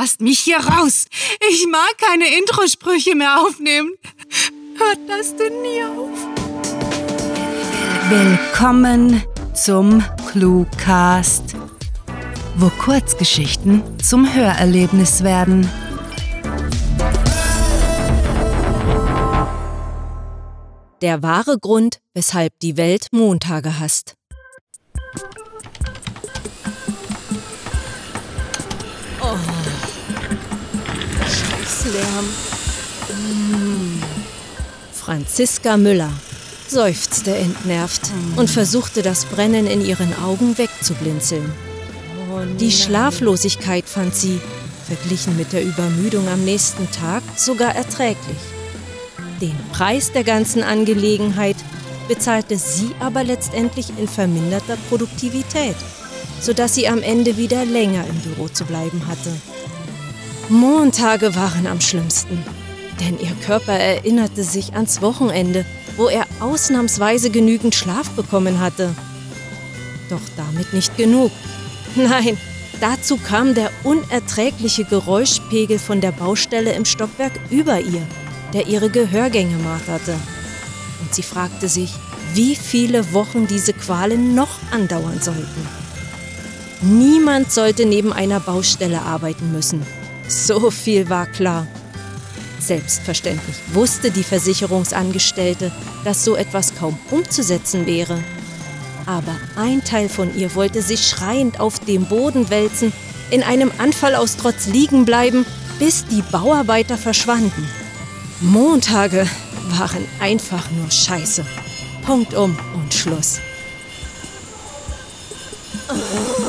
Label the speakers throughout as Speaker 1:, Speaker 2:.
Speaker 1: Lasst mich hier raus. Ich mag keine Introsprüche mehr aufnehmen. Hört das denn nie auf?
Speaker 2: Willkommen zum Cluecast, wo Kurzgeschichten zum Hörerlebnis werden.
Speaker 3: Der wahre Grund, weshalb die Welt Montage hasst. Scheißlärm. Hm. Franziska Müller seufzte entnervt und versuchte das Brennen in ihren Augen wegzublinzeln. Die Schlaflosigkeit fand sie, verglichen mit der Übermüdung am nächsten Tag, sogar erträglich. Den Preis der ganzen Angelegenheit bezahlte sie aber letztendlich in verminderter Produktivität, sodass sie am Ende wieder länger im Büro zu bleiben hatte. Montage waren am schlimmsten, denn ihr Körper erinnerte sich ans Wochenende, wo er ausnahmsweise genügend Schlaf bekommen hatte. Doch damit nicht genug. Nein, dazu kam der unerträgliche Geräuschpegel von der Baustelle im Stockwerk über ihr, der ihre Gehörgänge marterte. Und sie fragte sich, wie viele Wochen diese Qualen noch andauern sollten. Niemand sollte neben einer Baustelle arbeiten müssen. So viel war klar. Selbstverständlich wusste die Versicherungsangestellte, dass so etwas kaum umzusetzen wäre. Aber ein Teil von ihr wollte sich schreiend auf dem Boden wälzen, in einem Anfall aus Trotz liegen bleiben, bis die Bauarbeiter verschwanden. Montage waren einfach nur Scheiße. Punkt um und Schluss.
Speaker 4: Fahr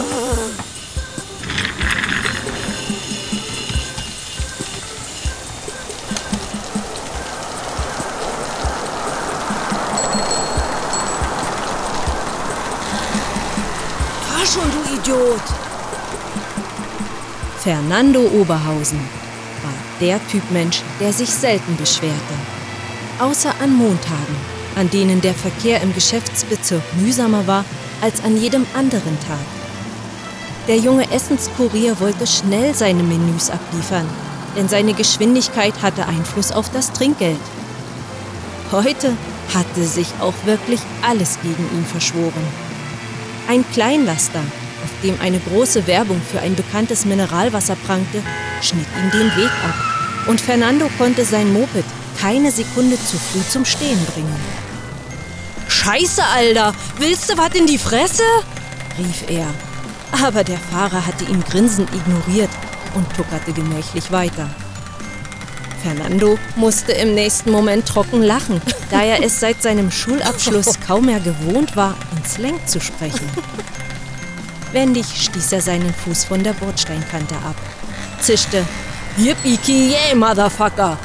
Speaker 3: Fernando Oberhausen war der Typ Mensch, der sich selten beschwerte. Außer an Montagen, an denen der Verkehr im Geschäftsbezirk mühsamer war als an jedem anderen Tag. Der junge Essenskurier wollte schnell seine Menüs abliefern, denn seine Geschwindigkeit hatte Einfluss auf das Trinkgeld. Heute hatte sich auch wirklich alles gegen ihn verschworen. Ein Kleinlaster, dem eine große Werbung für ein bekanntes Mineralwasser prangte, schnitt ihm den Weg ab. Und Fernando konnte sein Moped keine Sekunde zu früh zum Stehen bringen. Scheiße, Alter! Willst du was in die Fresse? rief er. Aber der Fahrer hatte ihn grinsend ignoriert und tuckerte gemächlich weiter. Fernando musste im nächsten Moment trocken lachen, da er es seit seinem Schulabschluss kaum mehr gewohnt war, in Slang zu sprechen. Wendig stieß er seinen Fuß von der Bordsteinkante ab, zischte Yippie-ki-yay, Motherfucker!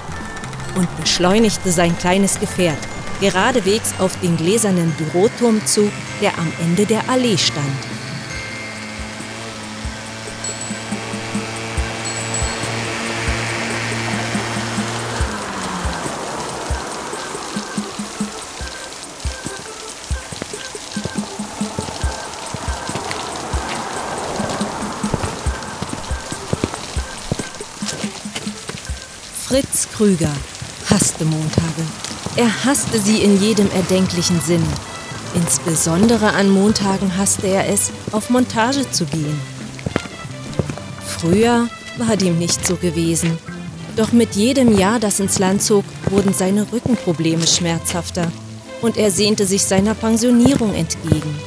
Speaker 3: und beschleunigte sein kleines Gefährt geradewegs auf den gläsernen Büroturm zu, der am Ende der Allee stand. Krüger hasste Montage. Er hasste sie in jedem erdenklichen Sinne. Insbesondere an Montagen hasste er es, auf Montage zu gehen. Früher war dem nicht so gewesen. Doch mit jedem Jahr, das ins Land zog, wurden seine Rückenprobleme schmerzhafter und er sehnte sich seiner Pensionierung entgegen.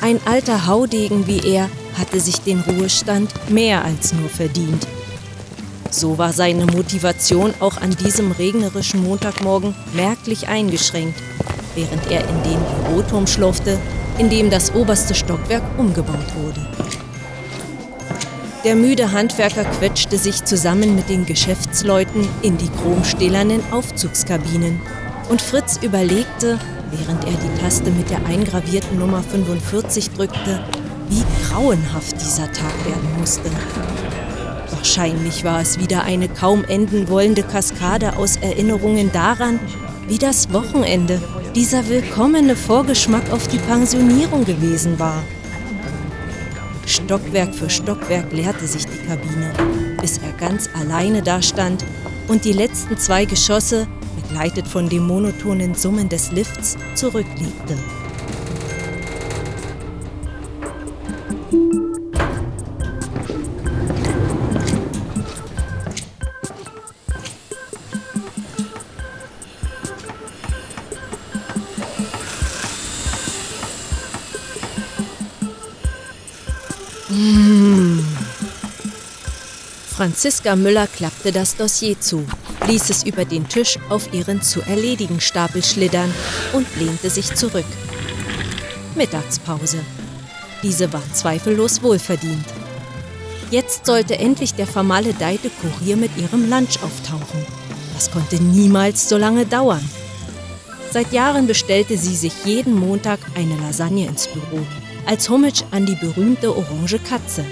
Speaker 3: Ein alter Haudegen wie er hatte sich den Ruhestand mehr als nur verdient. So war seine Motivation auch an diesem regnerischen Montagmorgen merklich eingeschränkt, während er in den Büroturm schlurfte, in dem das oberste Stockwerk umgebaut wurde. Der müde Handwerker quetschte sich zusammen mit den Geschäftsleuten in die chromstählernen Aufzugskabinen und Fritz überlegte, während er die Taste mit der eingravierten Nummer 45 drückte, wie grauenhaft dieser Tag werden musste. Wahrscheinlich war es wieder eine kaum enden wollende Kaskade aus Erinnerungen daran, wie das Wochenende, dieser willkommene Vorgeschmack auf die Pensionierung gewesen war. Stockwerk für Stockwerk leerte sich die Kabine, bis er ganz alleine dastand und die letzten zwei Geschosse, begleitet von dem monotonen Summen des Lifts, zurücklegte. Franziska Müller klappte das Dossier zu, ließ es über den Tisch auf ihren zu erledigen Stapel schlittern und lehnte sich zurück. Mittagspause. Diese war zweifellos wohlverdient. Jetzt sollte endlich der vermaledeite Kurier mit ihrem Lunch auftauchen. Das konnte niemals so lange dauern. Seit Jahren bestellte sie sich jeden Montag eine Lasagne ins Büro, als Homage an die berühmte orange Katze.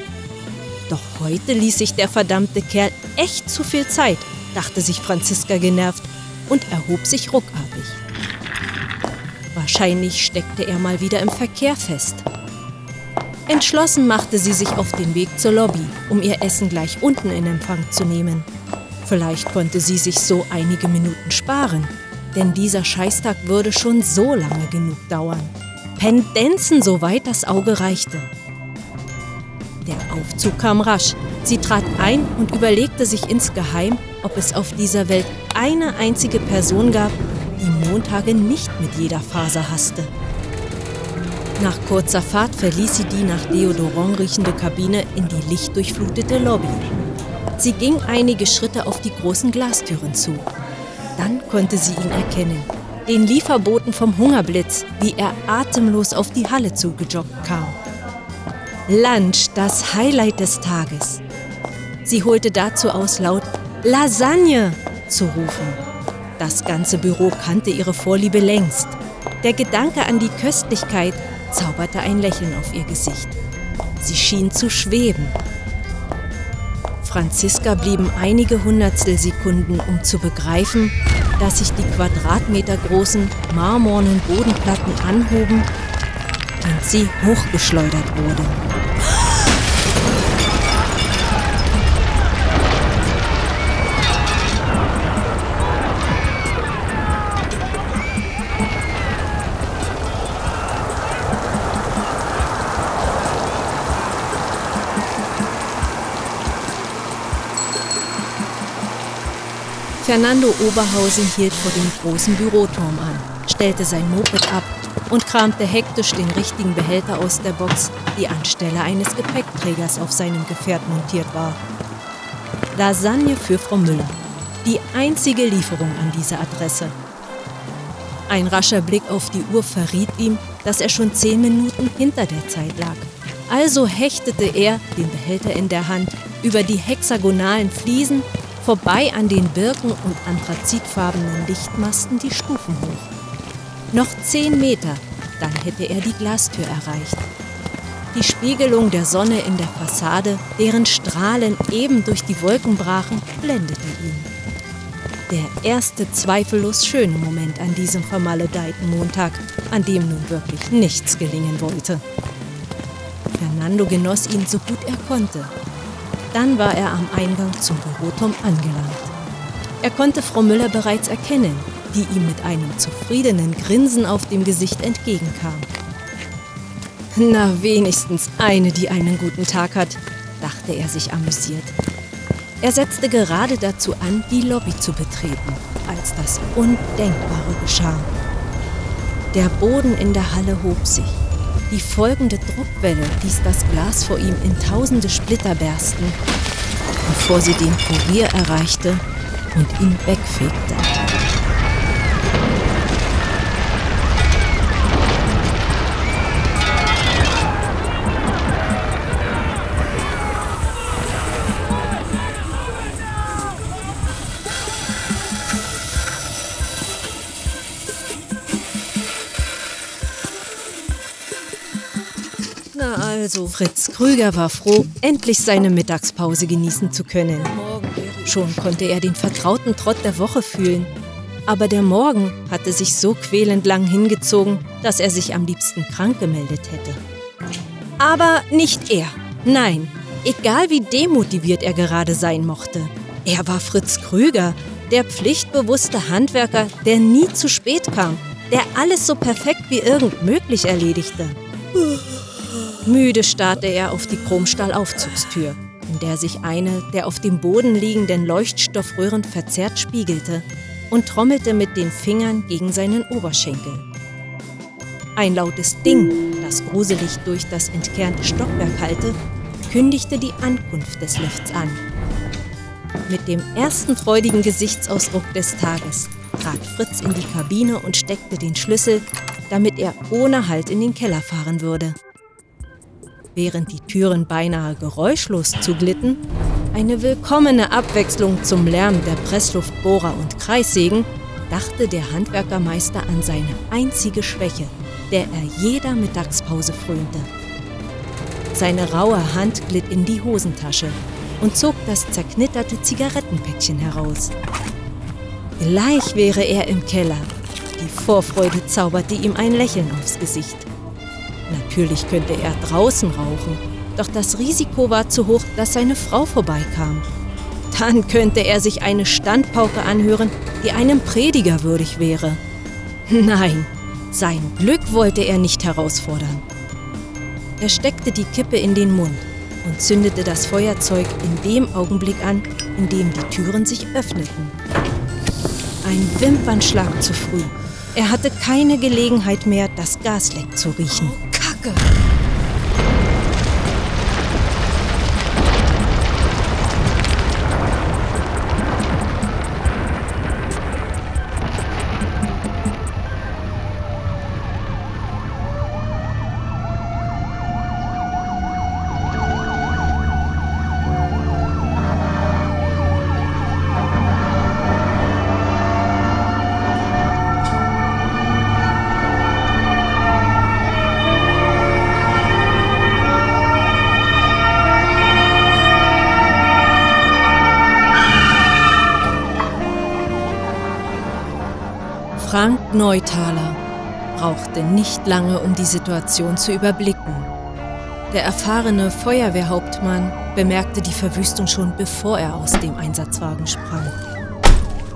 Speaker 3: Doch heute ließ sich der verdammte Kerl echt zu viel Zeit, dachte sich Franziska genervt und erhob sich ruckartig. Wahrscheinlich steckte er mal wieder im Verkehr fest. Entschlossen machte sie sich auf den Weg zur Lobby, um ihr Essen gleich unten in Empfang zu nehmen. Vielleicht konnte sie sich so einige Minuten sparen, denn dieser Scheißtag würde schon so lange genug dauern. Pendenzen, soweit das Auge reichte. Der Aufzug kam rasch. Sie trat ein und überlegte sich insgeheim, ob es auf dieser Welt eine einzige Person gab, die Montage nicht mit jeder Faser hasste. Nach kurzer Fahrt verließ sie die nach Deodorant riechende Kabine in die lichtdurchflutete Lobby. Sie ging einige Schritte auf die großen Glastüren zu. Dann konnte sie ihn erkennen. Den Lieferboten vom Hungerblitz, wie er atemlos auf die Halle zugejoggt kam. Lunch, das Highlight des Tages. Sie holte dazu aus, laut Lasagne zu rufen. Das ganze Büro kannte ihre Vorliebe längst. Der Gedanke an die Köstlichkeit zauberte ein Lächeln auf ihr Gesicht. Sie schien zu schweben. Franziska blieben einige Hundertstelsekunden, um zu begreifen, dass sich die quadratmetergroßen marmornen Bodenplatten anhoben und sie hochgeschleudert wurde. Fernando Oberhausen hielt vor dem großen Büroturm an, stellte sein Moped ab und kramte hektisch den richtigen Behälter aus der Box, die anstelle eines Gepäckträgers auf seinem Gefährt montiert war. Lasagne für Frau Müller. Die einzige Lieferung an diese Adresse. Ein rascher Blick auf die Uhr verriet ihm, dass er schon zehn Minuten hinter der Zeit lag. Also hechtete er, den Behälter in der Hand, über die hexagonalen Fliesen, vorbei an den birken- und anthrazitfarbenen Lichtmasten die Stufen hoch. Noch zehn Meter, dann hätte er die Glastür erreicht. Die Spiegelung der Sonne in der Fassade, deren Strahlen eben durch die Wolken brachen, blendete ihn. Der erste zweifellos schöne Moment an diesem vermaledeiten Montag, an dem nun wirklich nichts gelingen wollte. Fernando genoss ihn so gut er konnte. Dann war er am Eingang zum Büroturm angelangt. Er konnte Frau Müller bereits erkennen, die ihm mit einem zufriedenen Grinsen auf dem Gesicht entgegenkam. Na, wenigstens eine, die einen guten Tag hat, dachte er sich amüsiert. Er setzte gerade dazu an, die Lobby zu betreten, als das Undenkbare geschah. Der Boden in der Halle hob sich. Die folgende Druckwelle ließ das Glas vor ihm in tausende Splitter bersten, bevor sie den Kurier erreichte und ihn wegfegte. Also, Fritz Krüger war froh, endlich seine Mittagspause genießen zu können. Schon konnte er den vertrauten Trott der Woche fühlen. Aber der Morgen hatte sich so quälend lang hingezogen, dass er sich am liebsten krank gemeldet hätte. Aber nicht er. Nein, egal wie demotiviert er gerade sein mochte. Er war Fritz Krüger, der pflichtbewusste Handwerker, der nie zu spät kam, der alles so perfekt wie irgend möglich erledigte. Müde starrte er auf die Chromstahlaufzugstür, in der sich eine der auf dem Boden liegenden Leuchtstoffröhren verzerrt spiegelte und trommelte mit den Fingern gegen seinen Oberschenkel. Ein lautes Ding, das gruselig durch das entkernte Stockwerk hallte, kündigte die Ankunft des Lifts an. Mit dem ersten freudigen Gesichtsausdruck des Tages trat Fritz in die Kabine und steckte den Schlüssel, damit er ohne Halt in den Keller fahren würde. Während die Türen beinahe geräuschlos zuglitten, eine willkommene Abwechslung zum Lärm der Pressluftbohrer und Kreissägen, dachte der Handwerkermeister an seine einzige Schwäche, der er jeder Mittagspause frönte. Seine raue Hand glitt in die Hosentasche und zog das zerknitterte Zigarettenpäckchen heraus. Gleich wäre er im Keller. Die Vorfreude zauberte ihm ein Lächeln aufs Gesicht. Natürlich könnte er draußen rauchen, doch das Risiko war zu hoch, dass seine Frau vorbeikam. Dann könnte er sich eine Standpauke anhören, die einem Prediger würdig wäre. Nein, sein Glück wollte er nicht herausfordern. Er steckte die Kippe in den Mund und zündete das Feuerzeug in dem Augenblick an, in dem die Türen sich öffneten. Ein Wimpernschlag zu früh. Er hatte keine Gelegenheit mehr, das Gasleck zu riechen.
Speaker 4: Oh,
Speaker 3: Neuthaler brauchte nicht lange, um die Situation zu überblicken. Der erfahrene Feuerwehrhauptmann bemerkte die Verwüstung schon, bevor er aus dem Einsatzwagen sprang.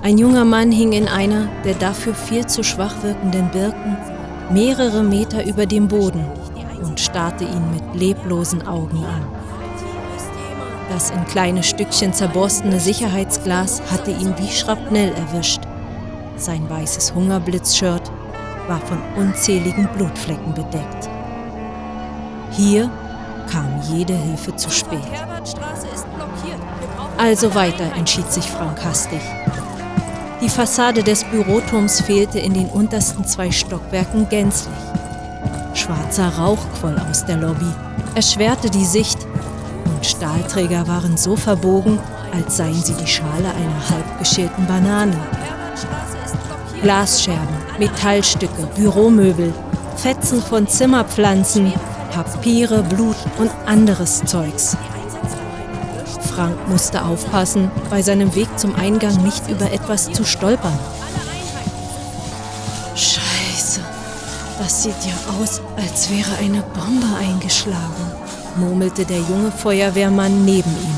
Speaker 3: Ein junger Mann hing in einer der dafür viel zu schwach wirkenden Birken mehrere Meter über dem Boden und starrte ihn mit leblosen Augen an. Das in kleine Stückchen zerborstene Sicherheitsglas hatte ihn wie Schrapnell erwischt. Sein weißes Hungerblitzshirt war von unzähligen Blutflecken bedeckt. Hier kam jede Hilfe zu spät. Also weiter, entschied sich Frank hastig. Die Fassade des Büroturms fehlte in den untersten zwei Stockwerken gänzlich. Schwarzer Rauch quoll aus der Lobby, erschwerte die Sicht und Stahlträger waren so verbogen, als seien sie die Schale einer halbgeschälten Banane. Glasscherben, Metallstücke, Büromöbel, Fetzen von Zimmerpflanzen, Papiere, Blut und anderes Zeugs. Frank musste aufpassen, bei seinem Weg zum Eingang nicht über etwas zu stolpern. Scheiße, das sieht ja aus, als wäre eine Bombe eingeschlagen, murmelte der junge Feuerwehrmann neben ihm.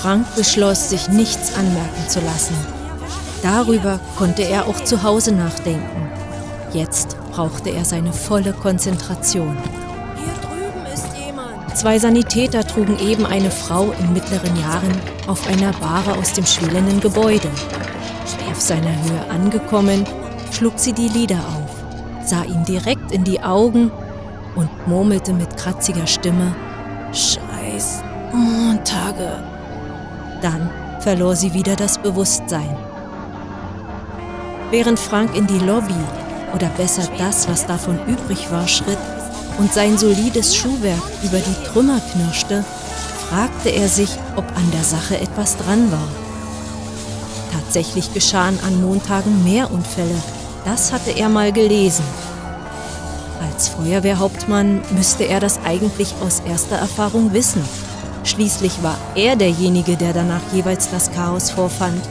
Speaker 3: Frank beschloss, sich nichts anmerken zu lassen. Darüber konnte er auch zu Hause nachdenken. Jetzt brauchte er seine volle Konzentration.
Speaker 4: Hier drüben ist jemand.
Speaker 3: Zwei Sanitäter trugen eben eine Frau in mittleren Jahren auf einer Bahre aus dem schwelenden Gebäude. Auf seiner Höhe angekommen, schlug sie die Lider auf, sah ihm direkt in die Augen und murmelte mit kratziger Stimme, Scheiß Montage. Dann verlor sie wieder das Bewusstsein. Während Frank in die Lobby, oder besser das, was davon übrig war, schritt und sein solides Schuhwerk über die Trümmer knirschte, fragte er sich, ob an der Sache etwas dran war. Tatsächlich geschahen an Montagen mehr Unfälle, das hatte er mal gelesen. Als Feuerwehrhauptmann müsste er das eigentlich aus erster Erfahrung wissen. Schließlich war er derjenige, der danach jeweils das Chaos vorfand.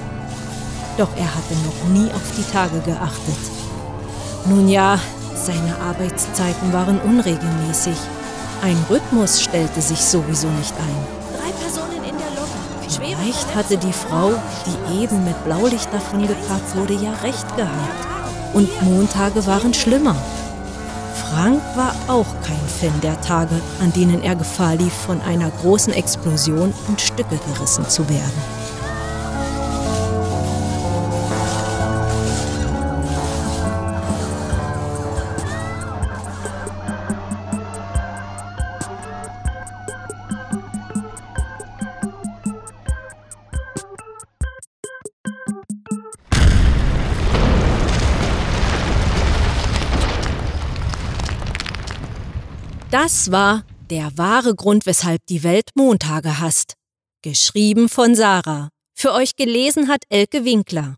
Speaker 3: Doch er hatte noch nie auf die Tage geachtet. Nun ja, seine Arbeitszeiten waren unregelmäßig. Ein Rhythmus stellte sich sowieso nicht ein.
Speaker 4: Drei Personen in der Lobby.
Speaker 3: Vielleicht hatte die Frau, die eben mit Blaulicht davon geparkt wurde, ja recht gehabt. Und Montage waren schlimmer. Frank war auch kein Fan der Tage, an denen er Gefahr lief, von einer großen Explosion in Stücke gerissen zu werden. Das war der wahre Grund, weshalb die Welt Montage hasst. Geschrieben von Sarah. Für euch gelesen hat Elke Winkler.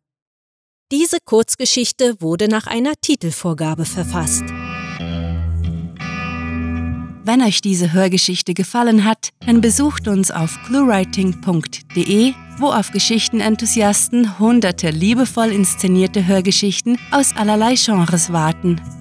Speaker 3: Diese Kurzgeschichte wurde nach einer Titelvorgabe verfasst.
Speaker 2: Wenn euch diese Hörgeschichte gefallen hat, dann besucht uns auf cluewriting.de, wo auf Geschichtenenthusiasten hunderte liebevoll inszenierte Hörgeschichten aus allerlei Genres warten.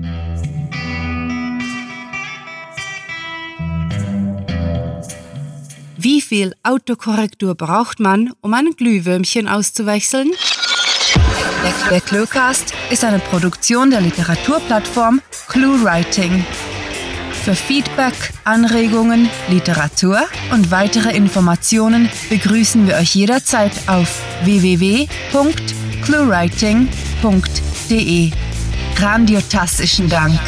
Speaker 2: Wie viel Autokorrektur braucht man, um ein Glühwürmchen auszuwechseln? Der Cluecast ist eine Produktion der Literaturplattform ClueWriting. Für Feedback, Anregungen, Literatur und weitere Informationen begrüßen wir euch jederzeit auf www.cluewriting.de. Grandiotastischen Dank.